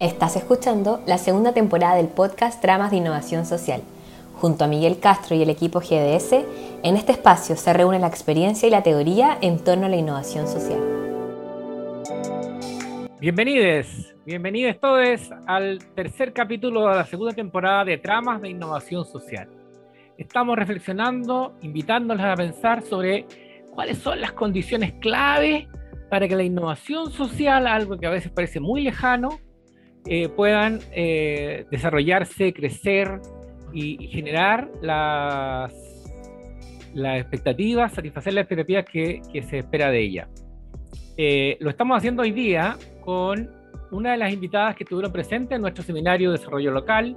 Estás escuchando la segunda temporada del podcast Tramas de Innovación Social. Junto a Miguel Castro y el equipo GDS, en este espacio se reúne la experiencia y la teoría en torno a la innovación social. Bienvenidos, bienvenidos todos al tercer capítulo de la segunda temporada de Tramas de Innovación Social. Estamos reflexionando, invitándoles a pensar sobre cuáles son las condiciones clave para que la innovación social, algo que a veces parece muy lejano, eh, puedan eh, desarrollarse, crecer y, generar las, expectativas, satisfacer las expectativas que, que se espera de ella. Eh, lo estamos haciendo hoy día con una de las invitadas que estuvieron presentes en nuestro seminario de desarrollo local,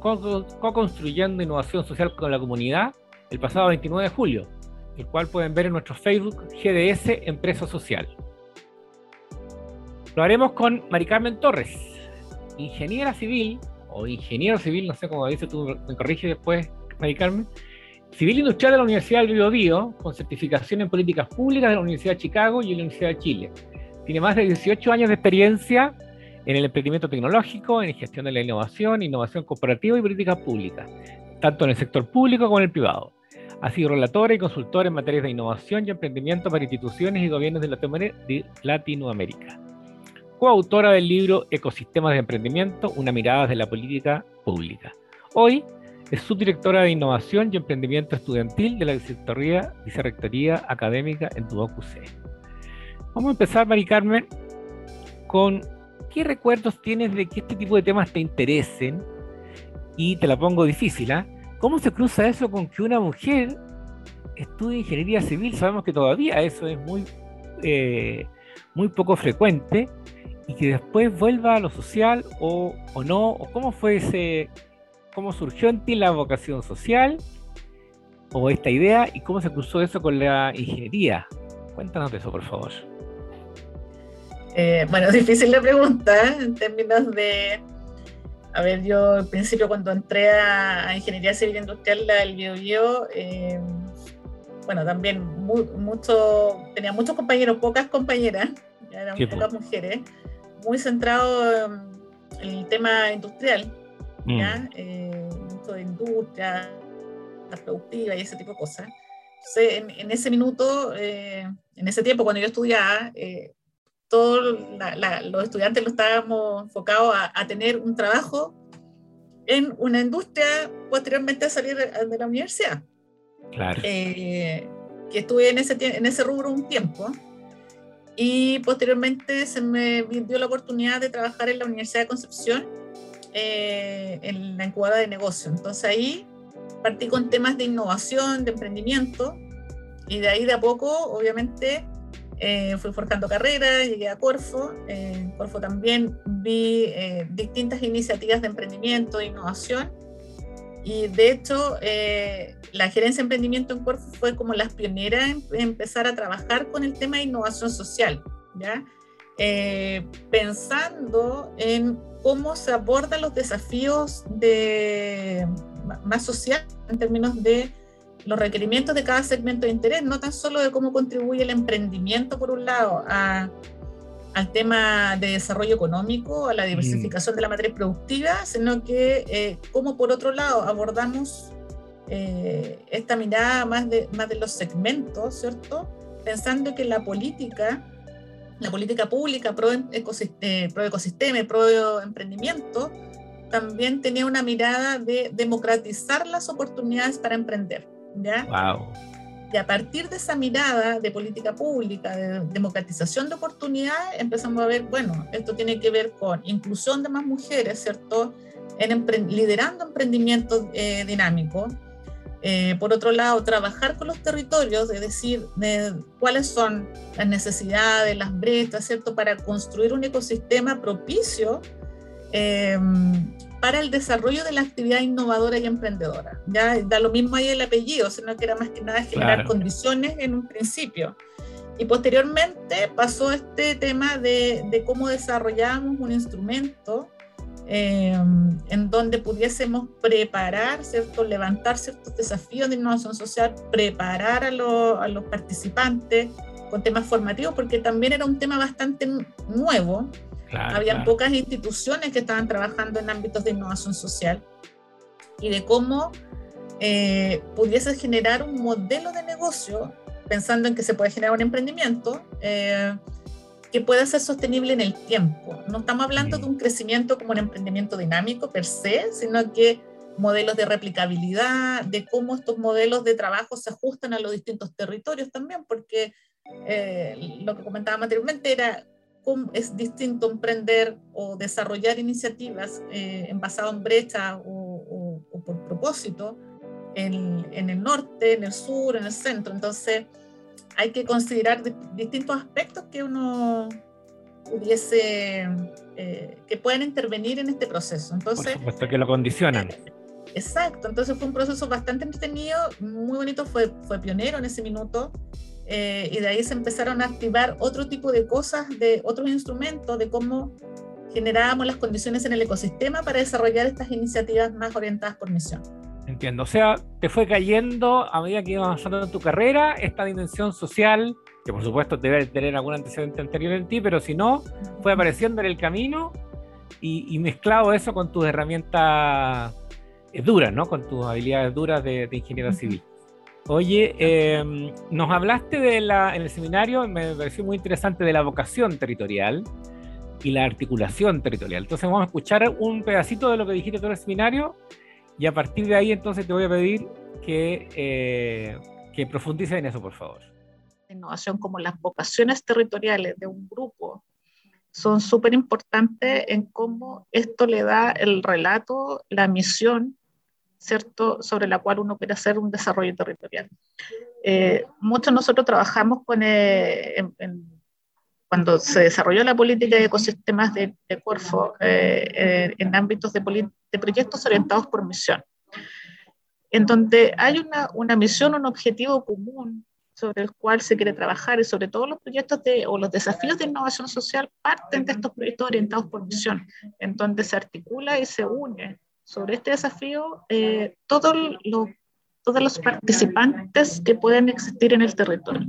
co-construyendo innovación social con la comunidad, el pasado 29 de julio, el cual pueden ver en nuestro Facebook GDS Empresa Social. Lo haremos con Mari Carmen Torres, ingeniera civil, o ingeniero civil, no sé cómo dice tú, me corrige después, Mari Carmen, civil industrial de la Universidad del Bio, Bio con certificación en políticas públicas de la Universidad de Chicago y la Universidad de Chile. Tiene más de 18 años de experiencia en el emprendimiento tecnológico, en gestión de la innovación, innovación corporativa y políticas públicas, tanto en el sector público como en el privado. Ha sido relatora y consultora en materias de innovación y emprendimiento para instituciones y gobiernos de Latinoamérica coautora del libro Ecosistemas de Emprendimiento, una mirada de la política pública. Hoy es subdirectora de Innovación y Emprendimiento Estudiantil de la Vicerrectoría Académica en C. Vamos a empezar, Mari Carmen, con qué recuerdos tienes de que este tipo de temas te interesen y te la pongo difícil, ¿ah? ¿Cómo se cruza eso con que una mujer estudie ingeniería civil? Sabemos que todavía eso es muy, eh, muy poco frecuente y que después vuelva a lo social o, o no, o cómo fue ese, cómo surgió en ti la vocación social o esta idea y cómo se cruzó eso con la ingeniería. Cuéntanos de eso, por favor. Eh, bueno, difícil la pregunta en términos de, a ver, yo al principio cuando entré a, Ingeniería Civil Industrial, el bio, eh, bueno, también mucho, tenía muchos compañeros, pocas compañeras, eran pocas mujeres muy centrado en el tema industrial, mm. ¿ya? Eh, mucho de industria, productiva y ese tipo de cosas. Entonces, en, ese minuto, eh, en ese tiempo, cuando yo estudiaba, eh, todos los estudiantes lo estábamos enfocados a, tener un trabajo en una industria posteriormente a salir de, la universidad. Claro. que estuve en ese, en ese rubro un tiempo. Y posteriormente se me dio la oportunidad de trabajar en la Universidad de Concepción, eh, en la incubadora de negocio. Entonces ahí partí con temas de innovación, de emprendimiento, y de ahí de a poco, obviamente, eh, fui forjando carrera, llegué a Corfo. en Corfo también vi eh, distintas iniciativas de emprendimiento, de innovación, y de hecho, eh, la gerencia de emprendimiento en Corfo fue como las pioneras en, empezar a trabajar con el tema de innovación social, ¿ya? Eh, pensando en cómo se abordan los desafíos de, más sociales en términos de los requerimientos de cada segmento de interés, no tan solo de cómo contribuye el emprendimiento, por un lado, a al tema de desarrollo económico, a la diversificación de la materia productiva, sino que eh, como por otro lado abordamos eh, esta mirada más de, más de los segmentos, ¿cierto? Pensando que la política, la política pública pro, ecosistema, pro ecosistema, pro emprendimiento, también tenía una mirada de democratizar las oportunidades para emprender. ¿ya? Wow. Y a partir de esa mirada de política pública, de democratización de oportunidades, empezamos a ver, bueno, esto tiene que ver con inclusión de más mujeres, ¿cierto? En liderando emprendimientos eh, dinámicos. Eh, por otro lado, trabajar con los territorios, es decir, de cuáles son las necesidades, las brechas, ¿cierto? Para construir un ecosistema propicio eh, para el desarrollo de la actividad innovadora y emprendedora. Ya da lo mismo ahí el apellido, sino que era más que nada generar condiciones en un principio. Y posteriormente pasó este tema de, cómo desarrollamos un instrumento eh, en donde pudiésemos preparar, ¿cierto? levantar ciertos desafíos de innovación social, preparar a, a los participantes con temas formativos, porque también era un tema bastante nuevo Habían pocas instituciones que estaban trabajando en ámbitos de innovación social y de cómo eh, pudiese generar un modelo de negocio, pensando en que se puede generar un emprendimiento eh, que pueda ser sostenible en el tiempo. No estamos hablando de un crecimiento como un emprendimiento dinámico per se, sino que modelos de replicabilidad, de cómo estos modelos de trabajo se ajustan a los distintos territorios también, porque eh, lo que comentaba anteriormente era es distinto emprender o desarrollar iniciativas eh, en basado en brecha o, por propósito en, en, el norte, en el sur, en el centro. Entonces, hay que considerar distintos aspectos que uno pudiese, eh, que puedan intervenir en este proceso. Entonces, por supuesto que lo condicionan. Exacto, entonces fue un proceso bastante entretenido, muy bonito, fue, fue pionero en ese minuto. Eh, y de ahí se empezaron a activar otro tipo de cosas, de otros instrumentos, de cómo generábamos las condiciones en el ecosistema para desarrollar estas iniciativas más orientadas por misión. Entiendo, o sea, te fue cayendo a medida que ibas avanzando en tu carrera esta dimensión social, que por supuesto debe tener algún antecedente anterior en ti, pero si no, fue apareciendo en el camino y, mezclado eso con tus herramientas eh, duras, ¿no? Con tus habilidades duras de, ingeniero civil. Oye, em, nos hablaste de la, en el seminario, me pareció muy interesante, de la vocación territorial y la articulación territorial. Entonces vamos a escuchar un pedacito de lo que dijiste todo el seminario y a partir de ahí entonces te voy a pedir que, eh, que profundices en eso, por favor. Innovación como las vocaciones territoriales de un grupo son súper importantes en cómo esto le da el relato, la misión ¿cierto?, sobre la cual uno quiere hacer un desarrollo territorial. Eh, muchos nosotros trabajamos con, eh, cuando se desarrolló la política de ecosistemas de, de Corfo eh, en ámbitos de, de, proyectos orientados por misión, en donde hay una, una misión, un objetivo común sobre el cual se quiere trabajar y sobre todo los proyectos de, o los desafíos de innovación social parten de estos proyectos orientados por misión, en donde se articula y se une sobre este desafío eh, todos los participantes que pueden existir en el territorio.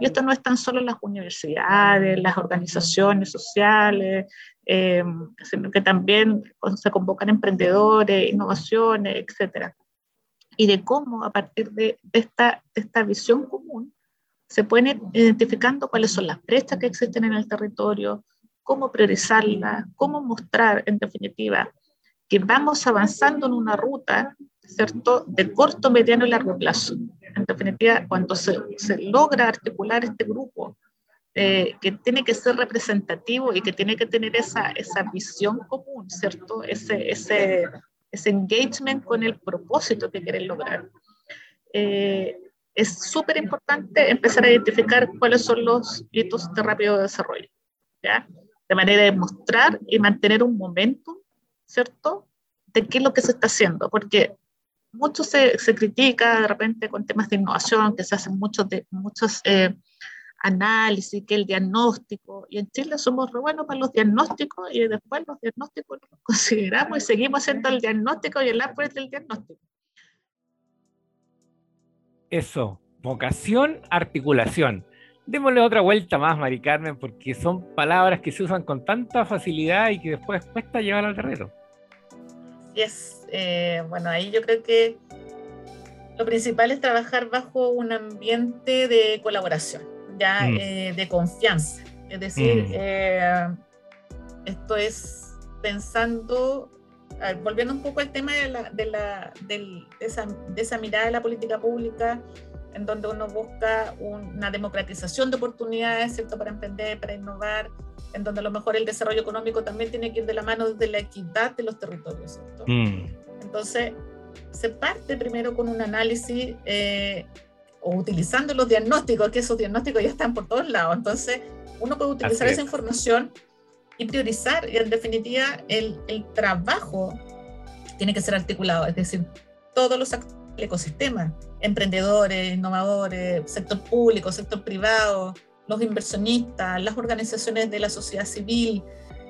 Y esto no es tan solo las universidades, las organizaciones sociales, eh, sino que también se convocan emprendedores, innovaciones, etc. Y de cómo a partir de, esta, esta visión común se pueden identificando cuáles son las brechas que existen en el territorio, cómo priorizarlas, cómo mostrar, en definitiva, que vamos avanzando en una ruta, ¿cierto?, de corto, mediano y largo plazo. En definitiva, cuando se, se logra articular este grupo, eh, que tiene que ser representativo y que tiene que tener esa, esa visión común, ¿cierto? Ese, ese, ese engagement con el propósito que quieren lograr. Eh, es súper importante empezar a identificar cuáles son los hitos de rápido desarrollo, ¿ya? De manera de mostrar y mantener un momento ¿cierto? De qué es lo que se está haciendo, porque mucho se, se critica de repente con temas de innovación, que se hacen muchos, de, muchos eh, análisis, que el diagnóstico, y en Chile somos re buenos para los diagnósticos y después los diagnósticos los consideramos y seguimos haciendo el diagnóstico y el árbol del diagnóstico. Eso, vocación, articulación. Démosle otra vuelta más, Mari Carmen, porque son palabras que se usan con tanta facilidad y que después cuesta llevar al terreno. Es eh, bueno, ahí yo creo que lo principal es trabajar bajo un ambiente de colaboración, ya mm. eh, de confianza. Es decir, mm. eh, esto es pensando, volviendo un poco al tema de, la, de, la, de, esa, de esa mirada de la política pública en donde uno busca una democratización de oportunidades, ¿cierto?, para emprender, para innovar, en donde a lo mejor el desarrollo económico también tiene que ir de la mano de la equidad de los territorios, ¿cierto? Mm. Entonces, se parte primero con un análisis eh, o utilizando los diagnósticos, que esos diagnósticos ya están por todos lados, entonces uno puede utilizar esa información y priorizar, y en definitiva el, el trabajo tiene que ser articulado, es decir, todos los actores el ecosistema, emprendedores, innovadores, sector público, sector privado, los inversionistas, las organizaciones de la sociedad civil,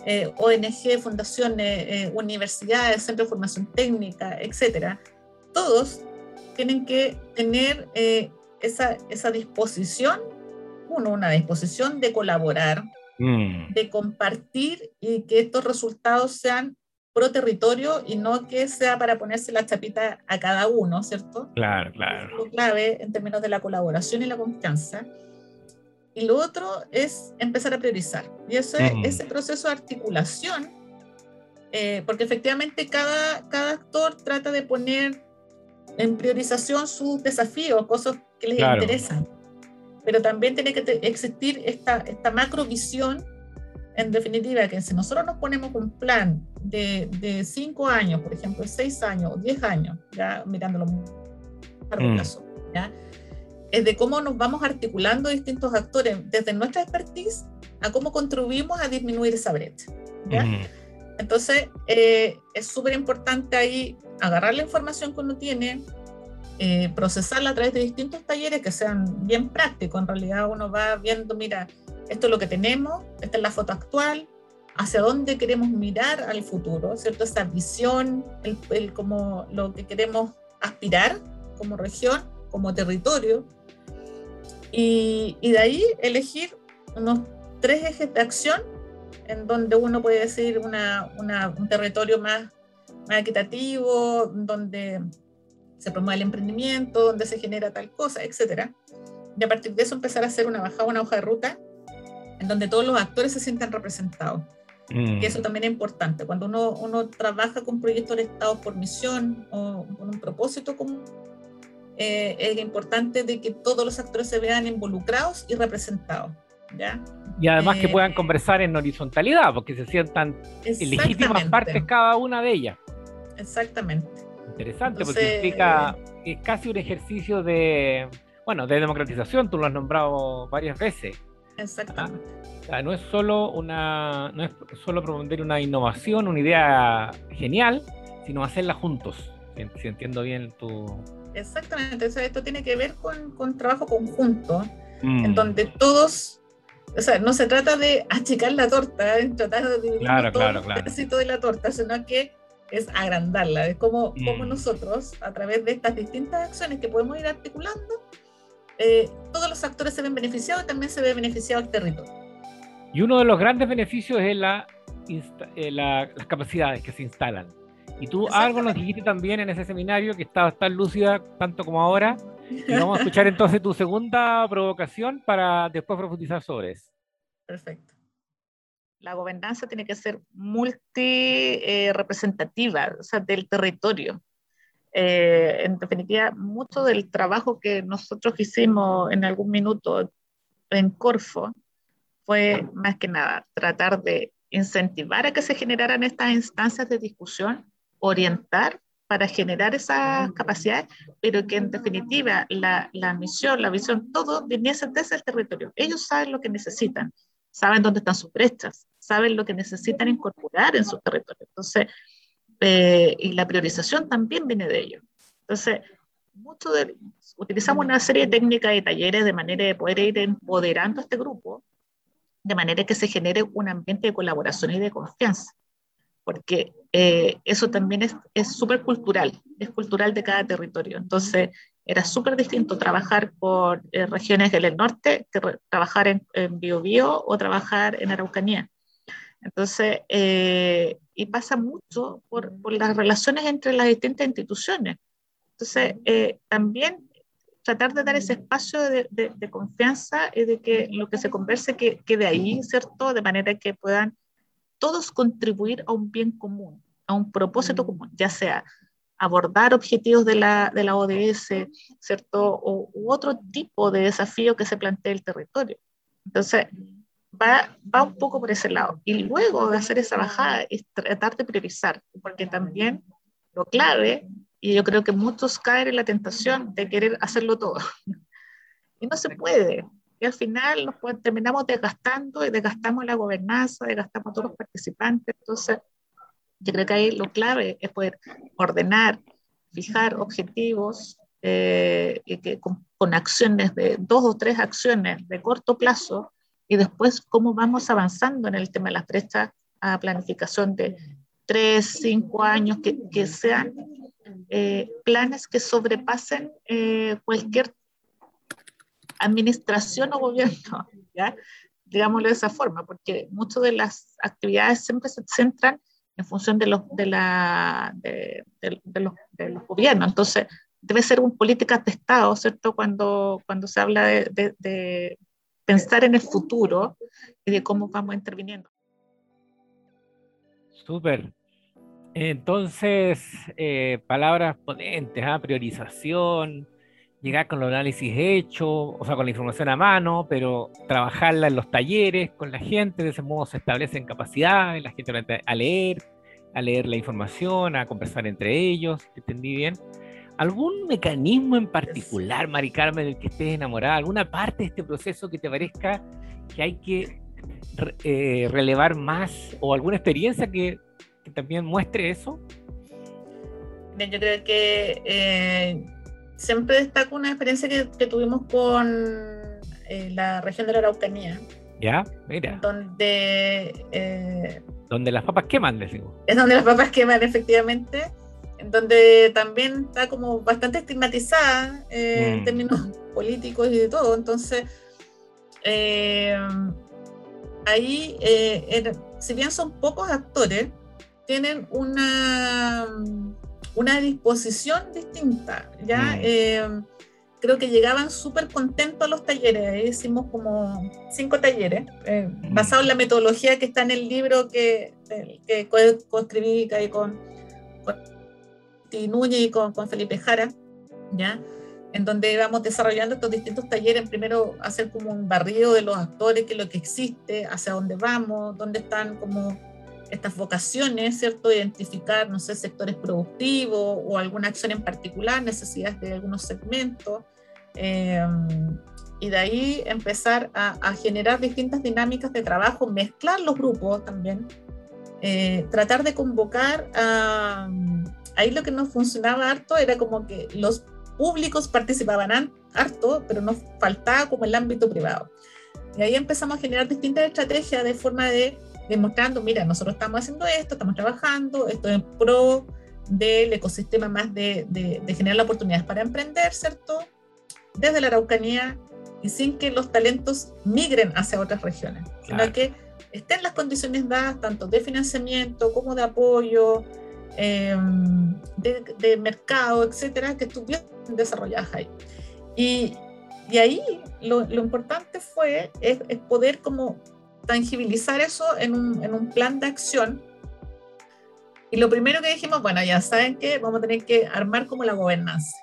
eh, ONG, fundaciones, eh, universidades, centros de formación técnica, etcétera, todos tienen que tener eh, esa, esa disposición, uno, una disposición de colaborar, mm. de compartir y que estos resultados sean pro territorio y no que sea para ponerse la chapita a cada uno, ¿cierto? Claro, claro. Es clave en términos de la colaboración y la confianza. Y lo otro es empezar a priorizar. Y eso es mm. ese proceso de articulación, eh, porque efectivamente cada, cada actor trata de poner en priorización sus desafíos, cosas que les interesan. Pero también tiene que existir esta, esta macro visión, en definitiva, que si nosotros nos ponemos un plan de, de cinco años, por ejemplo, seis años o diez años, ya mirándolo a largo mm. plazo, ¿ya? es de cómo nos vamos articulando distintos actores desde nuestra expertise a cómo contribuimos a disminuir esa brecha. ¿ya? Mm. Entonces, eh, es súper importante ahí agarrar la información que uno tiene, eh, procesarla a través de distintos talleres que sean bien prácticos. En realidad uno va viendo, mira, esto es lo que tenemos, esta es la foto actual, hacia dónde queremos mirar al futuro, ¿cierto? Esa visión, el, como lo que queremos aspirar como región, como territorio, y, y de ahí elegir unos tres ejes de acción en donde uno puede decir una, un territorio más, más equitativo, donde se promueve el emprendimiento, donde se genera tal cosa, etcétera. Y a partir de eso empezar a hacer una bajada, una hoja de ruta, en donde todos los actores se sientan representados. Mm. Y eso también es importante. Cuando uno, uno trabaja con proyectos orientados por misión o con un propósito común, eh, es importante de que todos los actores se vean involucrados y representados. ¿ya? Y además que puedan eh, conversar en horizontalidad, porque se sientan legítimas partes cada una de ellas. Exactamente. Interesante, porque implica, es casi un ejercicio de, bueno, de democratización, tú lo has nombrado varias veces. Exactamente. no es solo una, no es solo promover una innovación, una idea genial, sino hacerla juntos. Si, entiendo bien tu. Exactamente, esto tiene que ver con, con trabajo conjunto, en mm. donde todos o sea, no se trata de achicar la torta, ¿eh? tratar de dividir todo el pedacito de la torta, sino que es agrandarla, es como, como mm. nosotros, a través de estas distintas acciones que podemos ir articulando, eh, todos los actores se ven beneficiados y también se ve beneficiado el territorio. Y uno de los grandes beneficios es la, eh, las capacidades que se instalan. Y tú algo nos dijiste también en ese seminario que estabas tan lúcida tanto como ahora, vamos a escuchar entonces tu segunda provocación para después profundizar sobre eso. Perfecto. La gobernanza tiene que ser multi-representativa, eh, o sea, del territorio. Eh, en definitiva, mucho del trabajo que nosotros hicimos en algún minuto en Corfo fue más que nada tratar de incentivar a que se generaran estas instancias de discusión, orientar para generar esas capacidades, pero que en definitiva la, la misión, la visión, todo viniese desde el territorio. Ellos saben lo que necesitan, saben dónde están sus brechas, saben lo que necesitan incorporar en su territorio. Entonces, eh, y la priorización también viene de ellos. Entonces, mucho de, utilizamos una serie de técnicas y talleres de manera de poder ir empoderando a este grupo, de manera que se genere un ambiente de colaboración y de confianza porque eh, eso también es súper cultural, es cultural de cada territorio. Entonces, era súper distinto trabajar por eh, regiones del norte que trabajar en, en Biobío o trabajar en Araucanía. Entonces, eh, y pasa mucho por, por, las relaciones entre las distintas instituciones. Entonces, también tratar de dar ese espacio de, de, confianza y de que lo que se converse que quede ahí, ¿cierto? De manera que puedan todos contribuir a un bien común, a un propósito común, ya sea abordar objetivos de la, de la ODS, ¿cierto? O, u otro tipo de desafío que se plantee el territorio. Entonces, va, va un poco por ese lado. Y luego de hacer esa bajada es tratar de priorizar, porque también lo clave, y yo creo que muchos caen en la tentación de querer hacerlo todo. Y no se puede, y al final nos terminamos desgastando y desgastamos la gobernanza, desgastamos a todos los participantes. Entonces, yo creo que ahí lo clave es poder ordenar, fijar objetivos eh, que con, acciones de dos o tres acciones de corto plazo y después cómo vamos avanzando en el tema de las brechas a planificación de tres, cinco años, que, que sean eh, planes que sobrepasen eh, cualquier administración o gobierno, ¿ya? digámoslo de esa forma, porque muchas de las actividades siempre se centran en función de los, de, la, de, los, de los gobiernos. Entonces, debe ser un política de Estado, ¿cierto? Cuando, cuando se habla de, de, pensar en el futuro y de cómo vamos interviniendo. Súper. Entonces, eh, palabras potentes, ¿ah? priorización, llegar con los análisis hechos, o sea, con la información a mano, pero trabajarla en los talleres con la gente, de ese modo se establecen capacidades, la gente a leer, a leer la información, a conversar entre ellos, ¿entendí bien? ¿Algún mecanismo en particular, Mari Carmen, del que estés enamorada? ¿Alguna parte de este proceso que te parezca que hay que eh, relevar más? ¿O alguna experiencia que, también muestre eso? yo creo que eh, siempre destaco una experiencia que, tuvimos con eh, la región de la Araucanía. Ya, mira. Donde. Eh, donde las papas queman, decimos. Es donde las papas queman, efectivamente. Donde también está como bastante estigmatizada eh, en mm. términos políticos y de todo. Entonces, ahí, si bien son pocos actores, tienen una una disposición distinta, ¿ya? Mm. Eh, creo que llegaban súper contentos a los talleres, hicimos como cinco talleres, eh, mm. basados en la metodología que está en el libro que, que coescribí con, con Núñez y con, con Felipe Jara, ¿ya? en donde íbamos desarrollando estos distintos talleres, primero hacer como un barrido de los actores, qué es lo que existe, hacia dónde vamos, dónde están como estas vocaciones, ¿cierto? Identificar, no sé, sectores productivos o alguna acción en particular, necesidades de algunos segmentos. Eh, y de ahí empezar a, generar distintas dinámicas de trabajo, mezclar los grupos también, eh, tratar de convocar a... Ahí lo que nos funcionaba harto era como que los públicos participaban harto, pero nos faltaba como el ámbito privado. Y ahí empezamos a generar distintas estrategias de forma de demostrando, mira, nosotros estamos haciendo esto, estamos trabajando, esto en pro del ecosistema más de, de, generar oportunidades para emprender, ¿cierto? Desde la Araucanía y sin que los talentos migren hacia otras regiones, sino que estén las condiciones dadas tanto de financiamiento como de apoyo, em, de, mercado, etcétera, que estuvieran desarrolladas ahí. Y, y ahí lo, lo, importante fue es, es, poder como tangibilizar eso en un, en un plan de acción. Y lo primero que dijimos, bueno, ya saben que vamos a tener que armar como la gobernanza.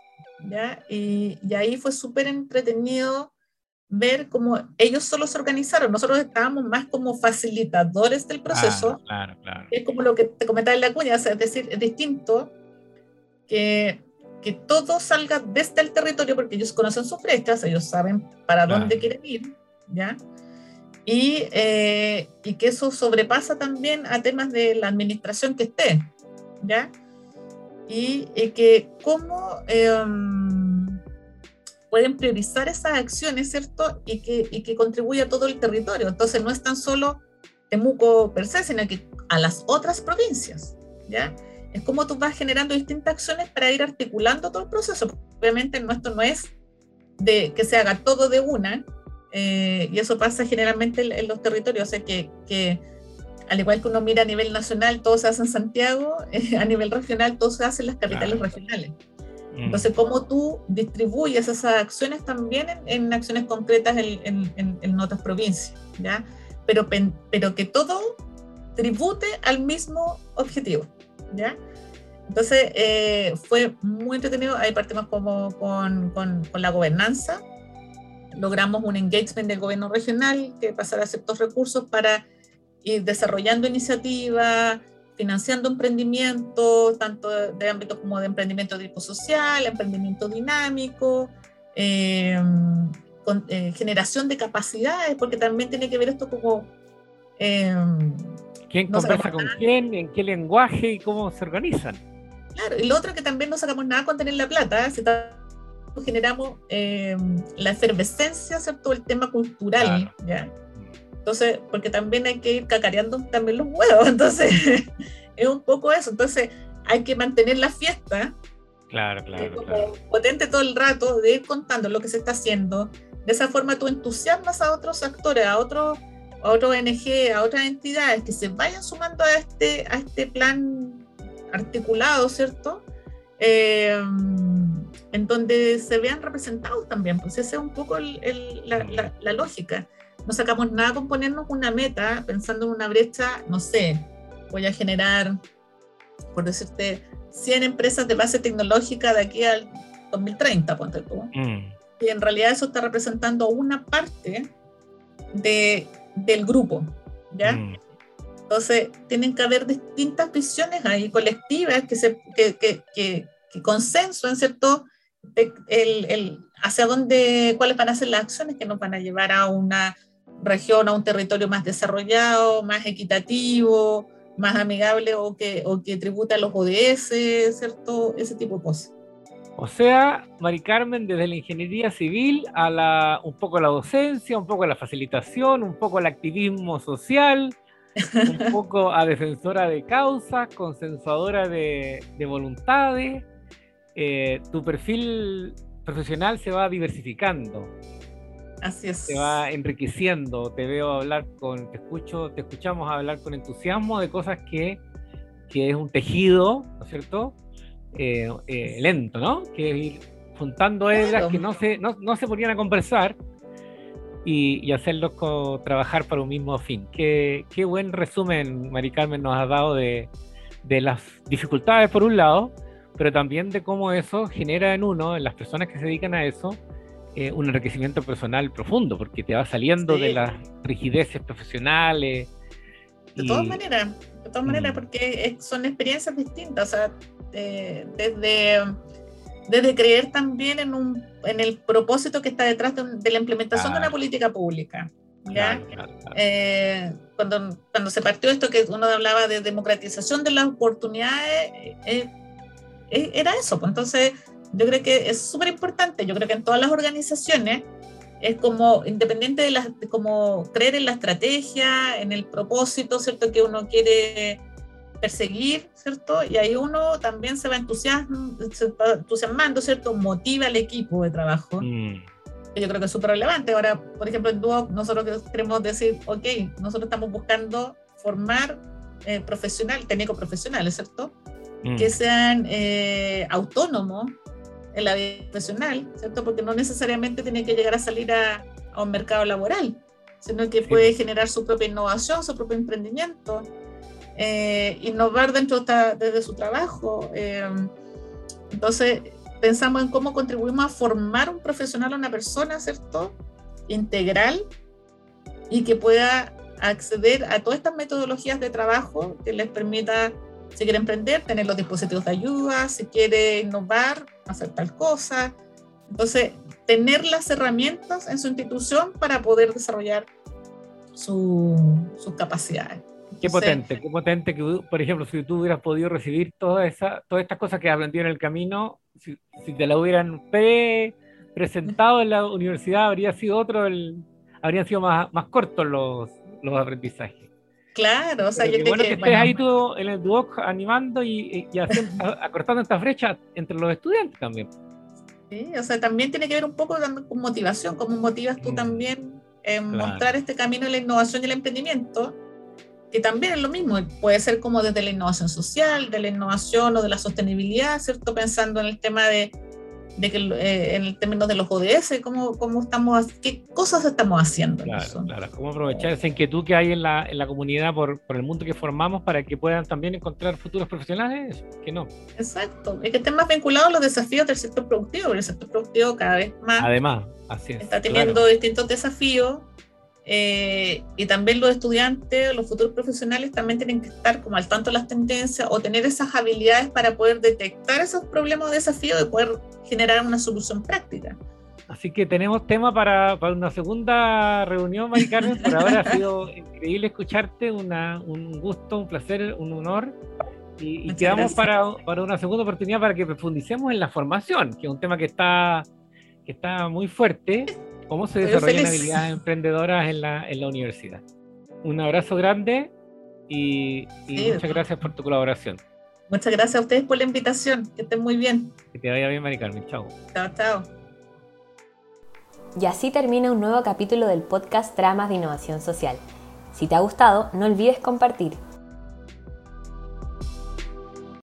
¿ya? Y, y ahí fue súper entretenido ver cómo ellos solo se organizaron. Nosotros estábamos más como facilitadores del proceso. Claro, claro, Es como lo que te comentaba en la cuña, es decir, es distinto que, que todo salga desde el territorio porque ellos conocen sus brechas, ellos saben para dónde quieren ir, ¿ya? y, eh, y, que eso sobrepasa también a temas de la administración que esté, ¿ya? Y, que cómo em, pueden priorizar esas acciones, ¿cierto? Y que, y que contribuye a todo el territorio. Entonces no es tan solo Temuco per se, sino que a las otras provincias, ¿ya? Es como tú vas generando distintas acciones para ir articulando todo el proceso. Obviamente nuestro no es de que se haga todo de una, eh, y eso pasa generalmente en, los territorios, o sea que, que, al igual que uno mira a nivel nacional, todo se hace en Santiago, eh, a nivel regional, todo se hace en las capitales regionales. Mm. Entonces, ¿cómo tú distribuyes esas acciones también en, acciones concretas en, en, otras provincias? ¿ya? Pero, pero que todo tribute al mismo objetivo. ¿ya? Entonces, eh, fue muy entretenido. Ahí partimos como con, con, con la gobernanza, logramos un engagement del gobierno regional que pasara ciertos recursos para ir desarrollando iniciativas, financiando emprendimientos, tanto de, ámbito como de emprendimiento de tipo social, emprendimiento dinámico, eh, con, eh, generación de capacidades, porque también tiene que ver esto como... Eh, ¿Quién conversa con quién? ¿En qué lenguaje y cómo se organizan? Claro, y lo otro que también no sacamos nada con tener la plata, si generamos eh, la efervescencia, ¿cierto? El tema cultural, ¿ya? Entonces, porque también hay que ir cacareando también los huevos, entonces es un poco eso, entonces hay que mantener la fiesta. Claro, claro, Potente todo el rato, de ir contando lo que se está haciendo. De esa forma tú entusiasmas a otros actores, a otros a otras ONG, a otras entidades que se vayan sumando a este, a este plan articulado, ¿cierto? Eh, en donde se vean representados también, pues esa es un poco la, la, lógica. No sacamos nada con ponernos una meta pensando en una brecha, no sé, voy a generar, por decirte, 100 empresas de base tecnológica de aquí al 2030, ponte tú. Mm. Y en realidad eso está representando una parte de, del grupo, ¿ya? Mm. Entonces, tienen que haber distintas visiones ahí colectivas que, se, que, que, que, que ¿cierto? El, el, hacia dónde, cuáles van a ser las acciones que nos van a llevar a una región, a un territorio más desarrollado, más equitativo, más amigable o que, o que tributa a los ODS, ¿cierto? Ese tipo de cosas. O sea, Mari Carmen, desde la ingeniería civil a la, un poco la docencia, un poco la facilitación, un poco el activismo social, un poco a defensora de causas, consensuadora de, de voluntades. Eh, tu perfil profesional se va diversificando. Así es. Se va enriqueciendo. Te veo hablar con, te escucho, te escuchamos hablar con entusiasmo de cosas que, que es un tejido, ¿no es cierto? Eh, eh, lento, ¿no? Que es ir juntando hebras que no se, no, no, se ponían a conversar y, y hacerlos trabajar para un mismo fin. Qué, qué buen resumen, Mari Carmen, nos ha dado de, de las dificultades por un lado, pero también de cómo eso genera en uno, en las personas que se dedican a eso, eh, un enriquecimiento personal profundo, porque te va saliendo de las rigideces profesionales. De todas maneras, de todas maneras, mm. porque son experiencias distintas. O sea, desde, desde creer también en, un, en el propósito que está detrás de, la implementación de una política pública. ¿ya? Eh, cuando, cuando se partió esto que uno hablaba de democratización de las oportunidades, eh, eh, era eso. Pues entonces, yo creo que es súper importante. Yo creo que en todas las organizaciones es como independiente de, las, como creer en la estrategia, en el propósito, ¿cierto? Que uno quiere perseguir, ¿cierto? Y ahí uno también se va entusiasmando, ¿cierto? Motiva al equipo de trabajo. Mm. yo creo que es súper relevante. Ahora, por ejemplo, en Duoc nosotros queremos decir, ok, nosotros estamos buscando formar eh, profesional, técnicos profesionales, ¿cierto? Mm. Que sean eh, autónomos en la vida profesional, ¿cierto? Porque no necesariamente tiene que llegar a salir a, a un mercado laboral, sino que puede generar su propia innovación, su propio emprendimiento, eh, innovar dentro de, desde su trabajo. Eh, entonces, pensamos en cómo contribuimos a formar un profesional, una persona, ¿cierto? Integral y que pueda acceder a todas estas metodologías de trabajo que les permita, si quiere emprender, tener los dispositivos de ayuda, si quiere innovar, hacer tal cosa. Entonces, tener las herramientas en su institución para poder desarrollar sus capacidades. Qué potente, qué potente que, por ejemplo, si tú hubieras podido recibir todas esa, todas estas cosas que aprendido en el camino, si, te la hubieran pre presentado en la universidad, habría sido otro, el, habrían sido más, más cortos los, los aprendizajes. Claro, o sea, yo bueno que, estés ahí tú en el Duoc animando y, y acortando esta brecha entre los estudiantes también. Sí, o sea, también tiene que ver un poco con motivación, cómo motivas tú mm. también en mostrar este camino de la innovación y el emprendimiento que también es lo mismo, puede ser como desde la innovación social, de la innovación o de la sostenibilidad, ¿cierto? Pensando en el tema de, de que eh, en el término de los ODS, cómo, cómo estamos, qué cosas estamos haciendo. Claro, claro, cómo aprovechar esa inquietud que hay en la, en la comunidad por, por, el mundo que formamos para que puedan también encontrar futuros profesionales, que no. Exacto, y que estén más vinculados a los desafíos del sector productivo, porque el sector productivo cada vez más Además, así es, está teniendo distintos desafíos eh, y también los estudiantes, los futuros profesionales también tienen que estar como al tanto de las tendencias o tener esas habilidades para poder detectar esos problemas o desafíos y poder generar una solución práctica. Así que tenemos tema para, para una segunda reunión, Mari Carmen. Por ahora ha sido increíble escucharte, una, un gusto, un placer, un honor. Y, y quedamos para, para, una segunda oportunidad para que profundicemos en la formación, que es un tema que está, que está muy fuerte cómo se desarrollan habilidades emprendedoras en la, en la universidad. Un abrazo grande y, muchas gracias por tu colaboración. Muchas gracias a ustedes por la invitación. Que estén muy bien. Que te vaya bien, Mari Carmen. Chao. Chao, chao. Y así termina un nuevo capítulo del podcast Tramas de Innovación Social. Si te ha gustado, no olvides compartir.